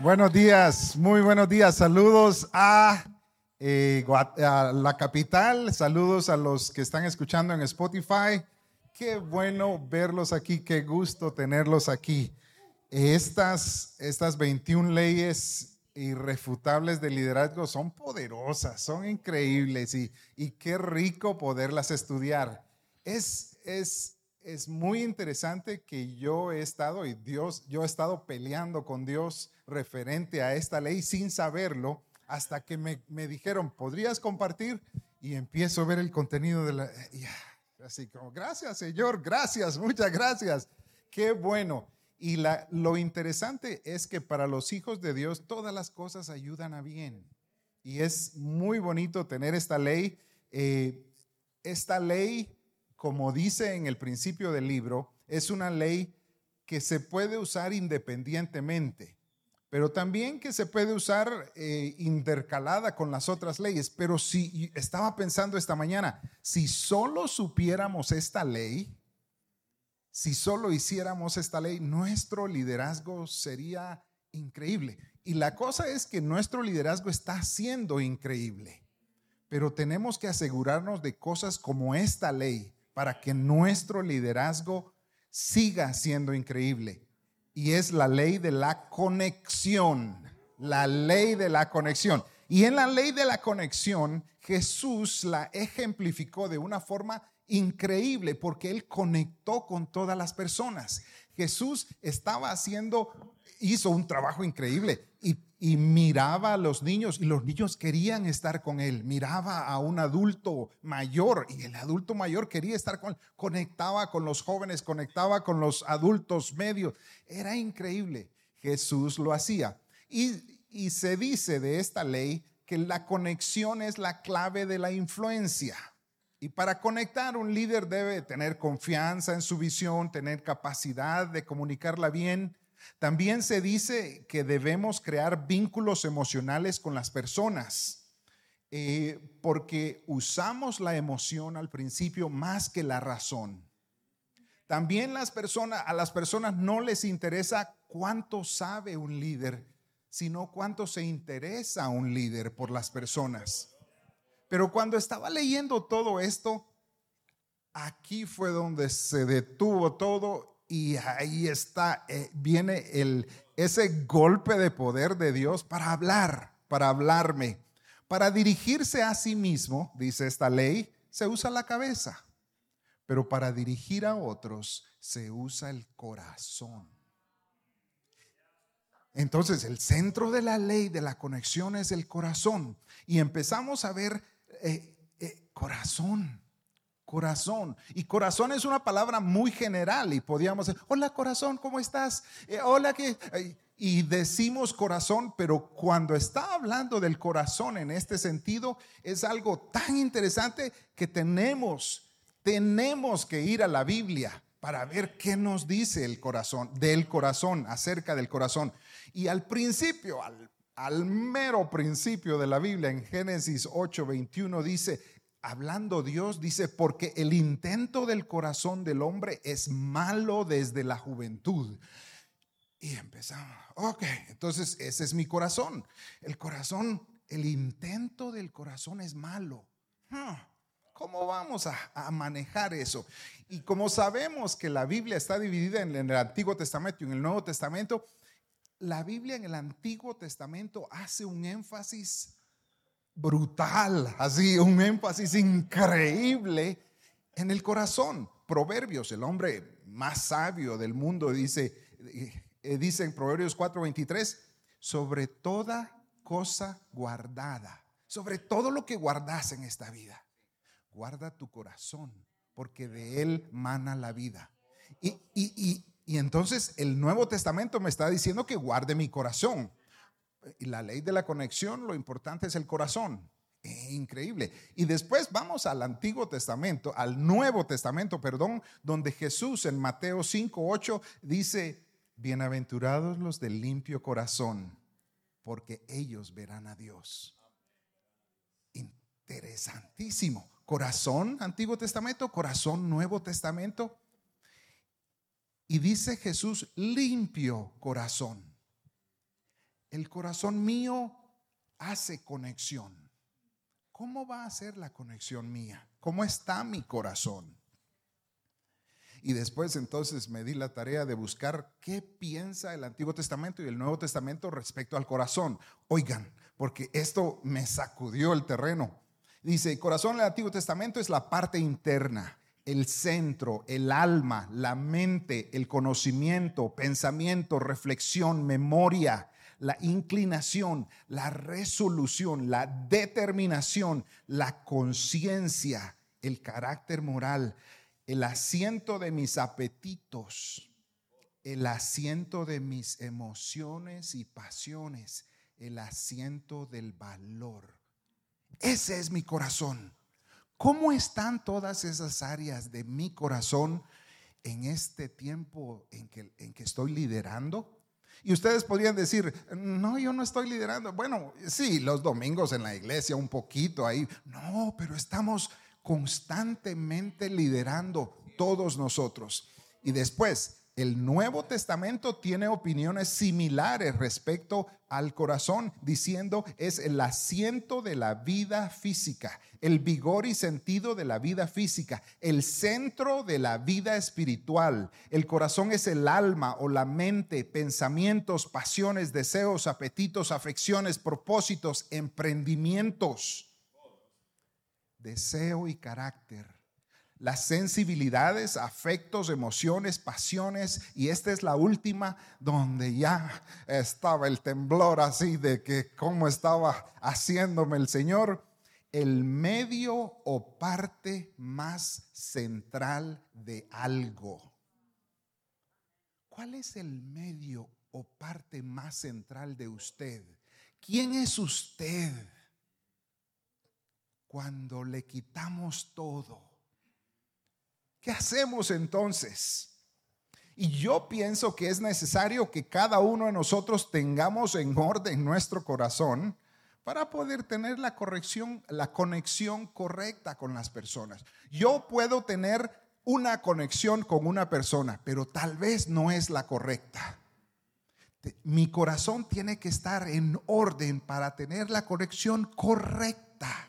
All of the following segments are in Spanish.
Buenos días, muy buenos días. Saludos a, eh, a, la capital, saludos a los que están escuchando en Spotify. Qué bueno verlos aquí, qué gusto tenerlos aquí. Estas, estas 21 leyes irrefutables de liderazgo son poderosas, son increíbles y, y qué rico poderlas estudiar. Es, es es muy interesante que yo he estado y Dios, yo he estado peleando con Dios referente a esta ley sin saberlo hasta que me, dijeron, ¿podrías compartir? Y empiezo a ver el contenido de la... así como, gracias Señor, gracias, muchas gracias. Qué bueno. Y la, lo interesante es que para los hijos de Dios todas las cosas ayudan a bien. Y es muy bonito tener esta ley. Eh, esta ley como dice en el principio del libro, es una ley que se puede usar independientemente, pero también que se puede usar eh, intercalada con las otras leyes. Pero si estaba pensando esta mañana, si solo supiéramos esta ley, si solo hiciéramos esta ley, nuestro liderazgo sería increíble. Y la cosa es que nuestro liderazgo está siendo increíble, pero tenemos que asegurarnos de cosas como esta ley para que nuestro liderazgo siga siendo increíble. Y es la ley de la conexión, la ley de la conexión. Y en la ley de la conexión, Jesús la ejemplificó de una forma increíble porque él conectó con todas las personas. Jesús estaba haciendo, hizo un trabajo increíble y y miraba a los niños y los niños querían estar con él. Miraba a un adulto mayor y el adulto mayor quería estar con él. Conectaba con los jóvenes, conectaba con los adultos medios. Era increíble. Jesús lo hacía. Y, y se dice de esta ley que la conexión es la clave de la influencia. Y para conectar, un líder debe tener confianza en su visión, tener capacidad de comunicarla bien, también se dice que debemos crear vínculos emocionales con las personas, eh, porque usamos la emoción al principio más que la razón. También las personas, a las personas no les interesa cuánto sabe un líder, sino cuánto se interesa un líder por las personas. Pero cuando estaba leyendo todo esto, aquí fue donde se detuvo todo y ahí está, eh, viene el, ese golpe de poder de Dios para hablar, para hablarme. Para dirigirse a sí mismo, dice esta ley, se usa la cabeza. Pero para dirigir a otros se usa el corazón. Entonces, el centro de la ley de la conexión es el corazón. Y empezamos a ver eh, eh, corazón corazón. Y corazón es una palabra muy general y podíamos decir, hola corazón, ¿cómo estás? Eh, hola que... Y decimos corazón, pero cuando está hablando del corazón en este sentido, es algo tan interesante que tenemos, tenemos que ir a la Biblia para ver qué nos dice el corazón, del corazón, acerca del corazón. Y al principio, al, al mero principio de la Biblia, en Génesis 8, 21, dice, hablando Dios, dice, porque el intento del corazón del hombre es malo desde la juventud. Y empezamos, ok, entonces ese es mi corazón. El corazón, el intento del corazón es malo. ¿Cómo vamos a, manejar eso? Y como sabemos que la Biblia está dividida en el Antiguo Testamento y en el Nuevo Testamento, la Biblia en el Antiguo Testamento hace un énfasis brutal, así un énfasis increíble en el corazón. Proverbios, el hombre más sabio del mundo, dice, eh, dice en Proverbios 4:23, sobre toda cosa guardada, sobre todo lo que guardas en esta vida, guarda tu corazón, porque de él mana la vida. Y, y, y entonces el Nuevo Testamento me está diciendo que guarde mi corazón y la ley de la conexión, lo importante es el corazón. increíble. Y después vamos al Antiguo Testamento, al Nuevo Testamento, perdón, donde Jesús en Mateo 5, 8 dice, bienaventurados los del limpio corazón, porque ellos verán a Dios. Interesantísimo. Corazón, Antiguo Testamento, corazón, Nuevo Testamento. Y dice Jesús, limpio corazón. El corazón mío hace conexión. ¿Cómo va a ser la conexión mía? ¿Cómo está mi corazón? Y después entonces me di la tarea de buscar qué piensa el Antiguo Testamento y el Nuevo Testamento respecto al corazón. Oigan, porque esto me sacudió el terreno. Dice, el corazón del Antiguo Testamento es la parte interna, el centro, el alma, la mente, el conocimiento, pensamiento, reflexión, memoria, la inclinación, la resolución, la determinación, la conciencia, el carácter moral, el asiento de mis apetitos, el asiento de mis emociones y pasiones, el asiento del valor. Ese es mi corazón. ¿Cómo están todas esas áreas de mi corazón en este tiempo en que, estoy liderando? Y ustedes podrían decir, no, yo no estoy liderando. Bueno, sí, los domingos en la iglesia un poquito ahí. No, pero estamos constantemente liderando todos nosotros. Y después, el Nuevo Testamento tiene opiniones similares respecto al corazón, diciendo es el asiento de la vida física, el vigor y sentido de la vida física, el centro de la vida espiritual. El corazón es el alma o la mente, pensamientos, pasiones, deseos, apetitos, afecciones, propósitos, emprendimientos, deseo y carácter las sensibilidades, afectos, emociones, pasiones. Y esta es la última donde ya estaba el temblor así de que cómo estaba haciéndome el Señor. El medio o parte más central de algo. ¿Cuál es el medio o parte más central de usted? ¿Quién es usted cuando le quitamos todo? ¿Qué hacemos entonces? Y yo pienso que es necesario que cada uno de nosotros tengamos en orden nuestro corazón para poder tener la corrección, la conexión correcta con las personas. Yo puedo tener una conexión con una persona, pero tal vez no es la correcta. Mi corazón tiene que estar en orden para tener la conexión correcta.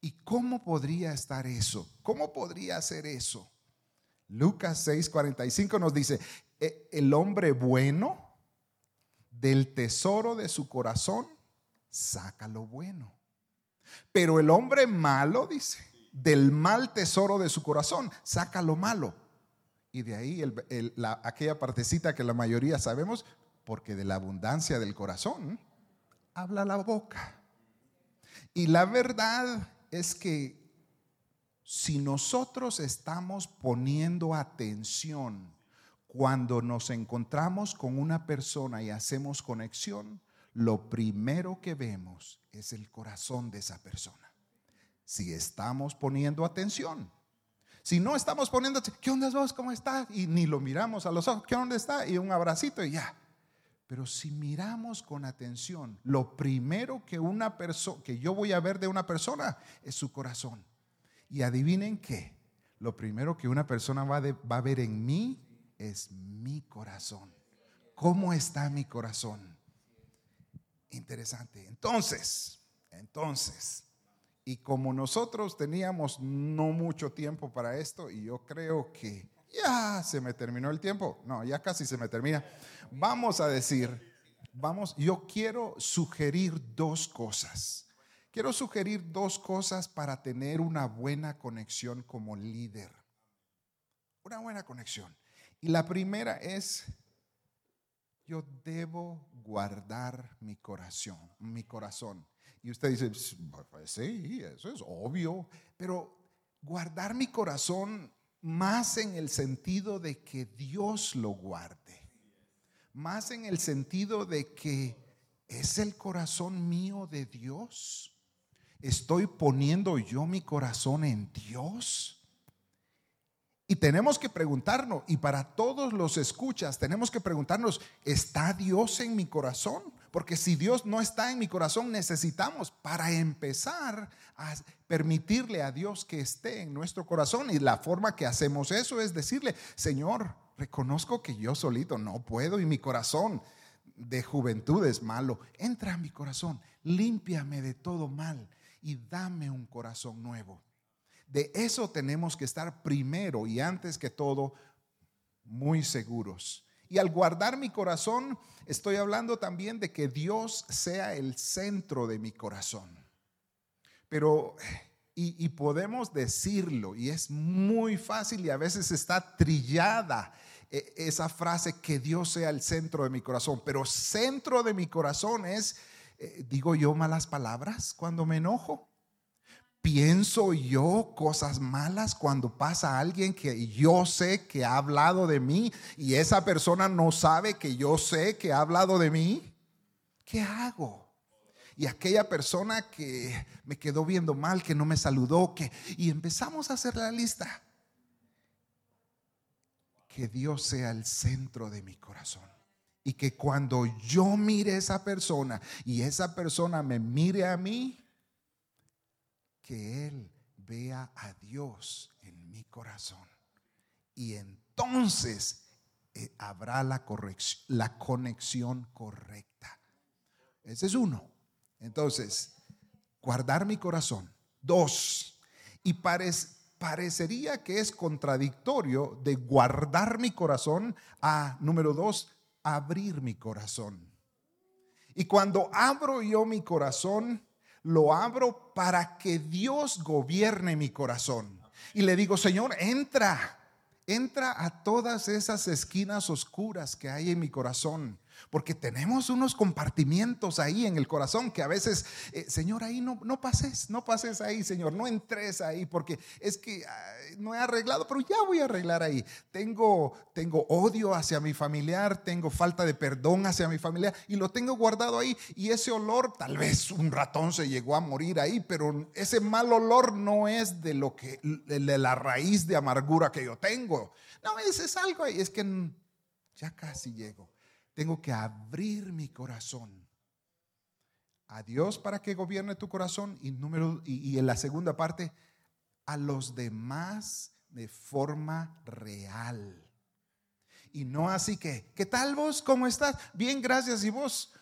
¿Y cómo podría estar eso? ¿Cómo podría ser eso? Lucas 6:45 nos dice, e, el hombre bueno del tesoro de su corazón saca lo bueno. Pero el hombre malo, dice, del mal tesoro de su corazón saca lo malo. Y de ahí aquella partecita que la mayoría sabemos, porque de la abundancia del corazón habla la boca. Y la verdad es que si nosotros estamos poniendo atención cuando nos encontramos con una persona y hacemos conexión, lo primero que vemos es el corazón de esa persona. Si estamos poniendo atención. Si no estamos poniendo, ¿qué onda vos? ¿Cómo estás? Y ni lo miramos a los ojos, ¿qué onda está? Y un abracito y ya. Pero si miramos con atención, lo primero que una persona que yo voy a ver de una persona es su corazón. Y adivinen qué, lo primero que una persona va, va a ver en mí es mi corazón. ¿Cómo está mi corazón? Interesante. Entonces, entonces, y como nosotros teníamos no mucho tiempo para esto, y yo creo que ya se me terminó el tiempo. No, ya casi se me termina. Vamos a decir, vamos, yo quiero sugerir dos cosas. Quiero sugerir dos cosas para tener una buena conexión como líder. Una buena conexión. Y la primera es, yo debo guardar mi corazón, mi corazón. Y usted dice, pues sí, eso es obvio, pero guardar mi corazón más en el sentido de que Dios lo guarde, más en el sentido de que es el corazón mío de Dios. Estoy poniendo yo mi corazón en Dios. Y tenemos que preguntarnos, y para todos los escuchas, tenemos que preguntarnos, ¿está Dios en mi corazón? Porque si Dios no está en mi corazón, necesitamos para empezar a permitirle a Dios que esté en nuestro corazón. Y la forma que hacemos eso es decirle, Señor, reconozco que yo solito no puedo y mi corazón de juventud es malo. Entra a mi corazón, límpiame de todo mal y dame un corazón nuevo. De eso tenemos que estar primero y antes que todo muy seguros. Y al guardar mi corazón, estoy hablando también de que Dios sea el centro de mi corazón. Pero, y, podemos decirlo, y es muy fácil y a veces está trillada eh, esa frase, que Dios sea el centro de mi corazón. Pero centro de mi corazón es, eh, digo yo malas palabras cuando me enojo pienso yo cosas malas cuando pasa alguien que yo sé que ha hablado de mí y esa persona no sabe que yo sé que ha hablado de mí? ¿Qué hago? Y aquella persona que me quedó viendo mal, que no me saludó, que y empezamos a hacer la lista. Que Dios sea el centro de mi corazón. Y que cuando yo mire a esa persona y esa persona me mire a mí, que Él vea a Dios en mi corazón. Y entonces eh, habrá la, la conexión correcta. Ese es uno. Entonces, guardar mi corazón. Dos, y parecería que es contradictorio de guardar mi corazón a, número dos, abrir mi corazón. Y cuando abro yo mi corazón, lo abro para que Dios gobierne mi corazón. Y le digo, Señor, entra, entra a todas esas esquinas oscuras que hay en mi corazón. Porque tenemos unos compartimientos ahí en el corazón que a veces, eh, Señor, ahí no, no pases, no pases ahí, Señor, no entres ahí, porque es que no he arreglado, pero ya voy a arreglar ahí. Tengo, tengo odio hacia mi familiar, tengo falta de perdón hacia mi familiar y lo tengo guardado ahí. Y ese olor, tal vez un ratón se llegó a morir ahí, pero ese mal olor no es de lo que, de la raíz de amargura que yo tengo. No, ese es algo ahí, es que ya casi llego tengo que abrir mi corazón a Dios para que gobierne tu corazón y número y, en la segunda parte a los demás de forma real. Y no así que, ¿qué tal vos? ¿Cómo estás? Bien, gracias. ¿Y vos?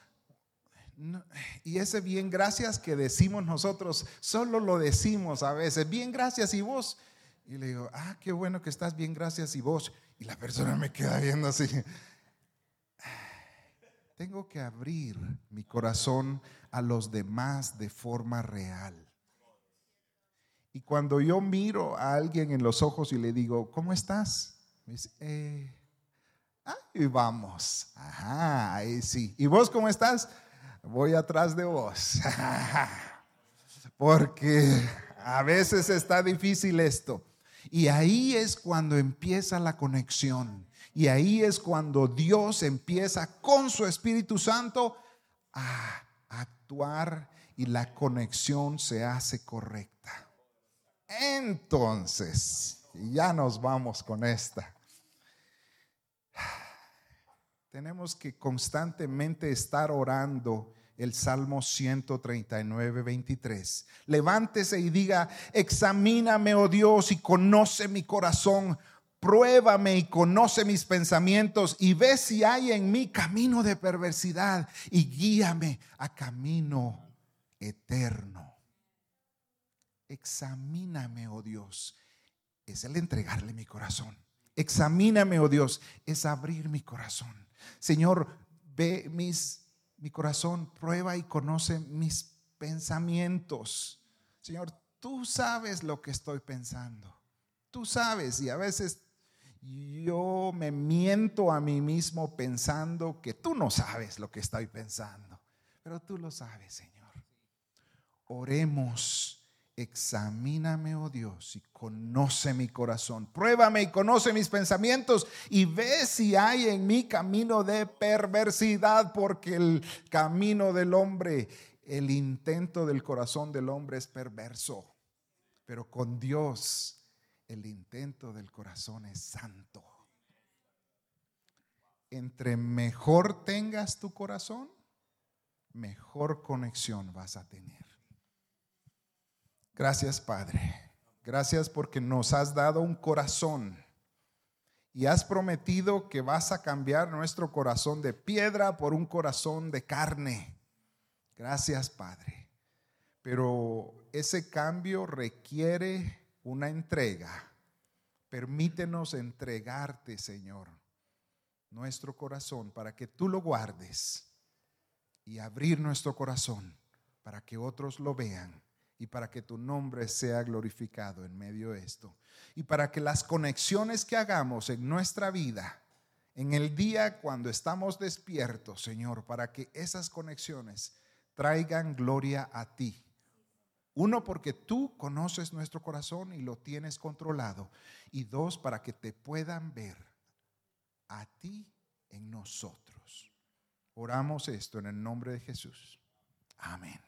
y ese bien, gracias que decimos nosotros, solo lo decimos a veces. Bien, gracias. ¿Y vos? Y le digo, ah, qué bueno que estás bien, gracias. ¿Y vos? Y la persona me queda viendo así tengo que abrir mi corazón a los demás de forma real. Y cuando yo miro a alguien en los ojos y le digo, ¿cómo estás? Me dice, eh, ahí vamos. Ajá, ahí sí. ¿Y vos cómo estás? Voy atrás de vos. Porque a veces está difícil esto. Y ahí es cuando empieza la conexión. Y ahí es cuando Dios empieza con su Espíritu Santo a actuar y la conexión se hace correcta. Entonces, ya nos vamos con esta. Tenemos que constantemente estar orando el Salmo 139, 23. Levántese y diga, examíname, oh Dios, y conoce mi corazón pruébame y conoce mis pensamientos y ve si hay en mí camino de perversidad y guíame a camino eterno. Examíname, oh Dios. Es el entregarle mi corazón. Examíname, oh Dios, es abrir mi corazón. Señor, ve mis, mi corazón, prueba y conoce mis pensamientos. Señor, tú sabes lo que estoy pensando. Tú sabes y a veces yo me miento a mí mismo pensando que tú no sabes lo que estoy pensando, pero tú lo sabes, Señor. Oremos, examíname, oh Dios, y conoce mi corazón. Pruébame y conoce mis pensamientos y ve si hay en mí camino de perversidad, porque el camino del hombre, el intento del corazón del hombre es perverso, pero con Dios el intento del corazón es santo. Entre mejor tengas tu corazón, mejor conexión vas a tener. Gracias Padre. Gracias porque nos has dado un corazón y has prometido que vas a cambiar nuestro corazón de piedra por un corazón de carne. Gracias, Padre. Pero ese cambio requiere una entrega. Permítenos entregarte, Señor, nuestro corazón para que tú lo guardes y abrir nuestro corazón para que otros lo vean y para que tu nombre sea glorificado en medio de esto. Y para que las conexiones que hagamos en nuestra vida, en el día cuando estamos despiertos, Señor, para que esas conexiones traigan gloria a ti. Uno, porque tú conoces nuestro corazón y lo tienes controlado. Y dos, para que te puedan ver a ti en nosotros. Oramos esto en el nombre de Jesús. Amén.